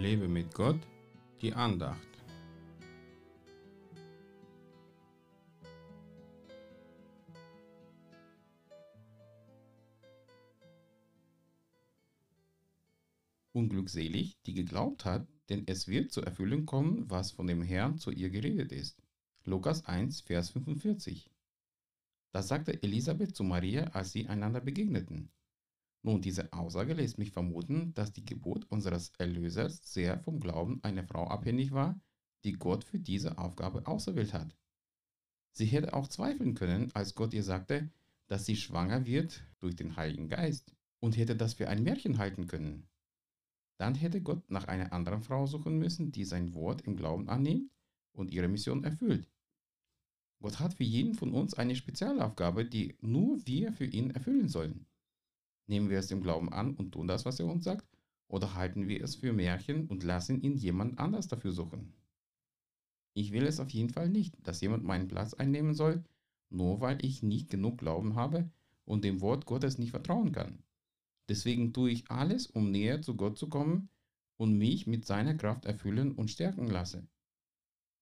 Lebe mit Gott, die Andacht. Unglückselig, die geglaubt hat, denn es wird zur Erfüllung kommen, was von dem Herrn zu ihr geredet ist. Lukas 1, Vers 45. Das sagte Elisabeth zu Maria, als sie einander begegneten. Nun, diese Aussage lässt mich vermuten, dass die Geburt unseres Erlösers sehr vom Glauben einer Frau abhängig war, die Gott für diese Aufgabe auserwählt hat. Sie hätte auch zweifeln können, als Gott ihr sagte, dass sie schwanger wird durch den Heiligen Geist und hätte das für ein Märchen halten können. Dann hätte Gott nach einer anderen Frau suchen müssen, die sein Wort im Glauben annimmt und ihre Mission erfüllt. Gott hat für jeden von uns eine Spezialaufgabe, die nur wir für ihn erfüllen sollen. Nehmen wir es im Glauben an und tun das, was er uns sagt, oder halten wir es für Märchen und lassen ihn jemand anders dafür suchen? Ich will es auf jeden Fall nicht, dass jemand meinen Platz einnehmen soll, nur weil ich nicht genug Glauben habe und dem Wort Gottes nicht vertrauen kann. Deswegen tue ich alles, um näher zu Gott zu kommen und mich mit seiner Kraft erfüllen und stärken lasse.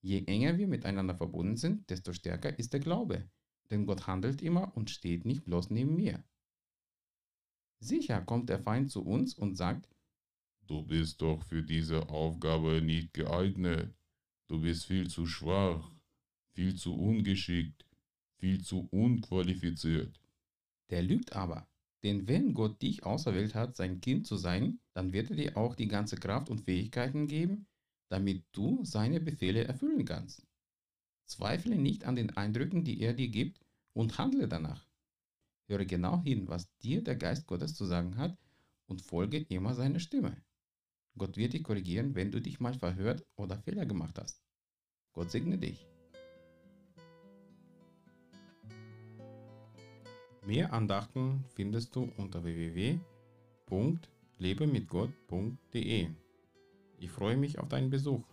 Je enger wir miteinander verbunden sind, desto stärker ist der Glaube, denn Gott handelt immer und steht nicht bloß neben mir. Sicher kommt der Feind zu uns und sagt, Du bist doch für diese Aufgabe nicht geeignet. Du bist viel zu schwach, viel zu ungeschickt, viel zu unqualifiziert. Der lügt aber. Denn wenn Gott dich auserwählt hat, sein Kind zu sein, dann wird er dir auch die ganze Kraft und Fähigkeiten geben, damit du seine Befehle erfüllen kannst. Zweifle nicht an den Eindrücken, die er dir gibt, und handle danach. Höre genau hin, was dir der Geist Gottes zu sagen hat und folge immer seiner Stimme. Gott wird dich korrigieren, wenn du dich mal verhört oder Fehler gemacht hast. Gott segne dich. Mehr Andachten findest du unter www.lebemitgott.de. Ich freue mich auf deinen Besuch.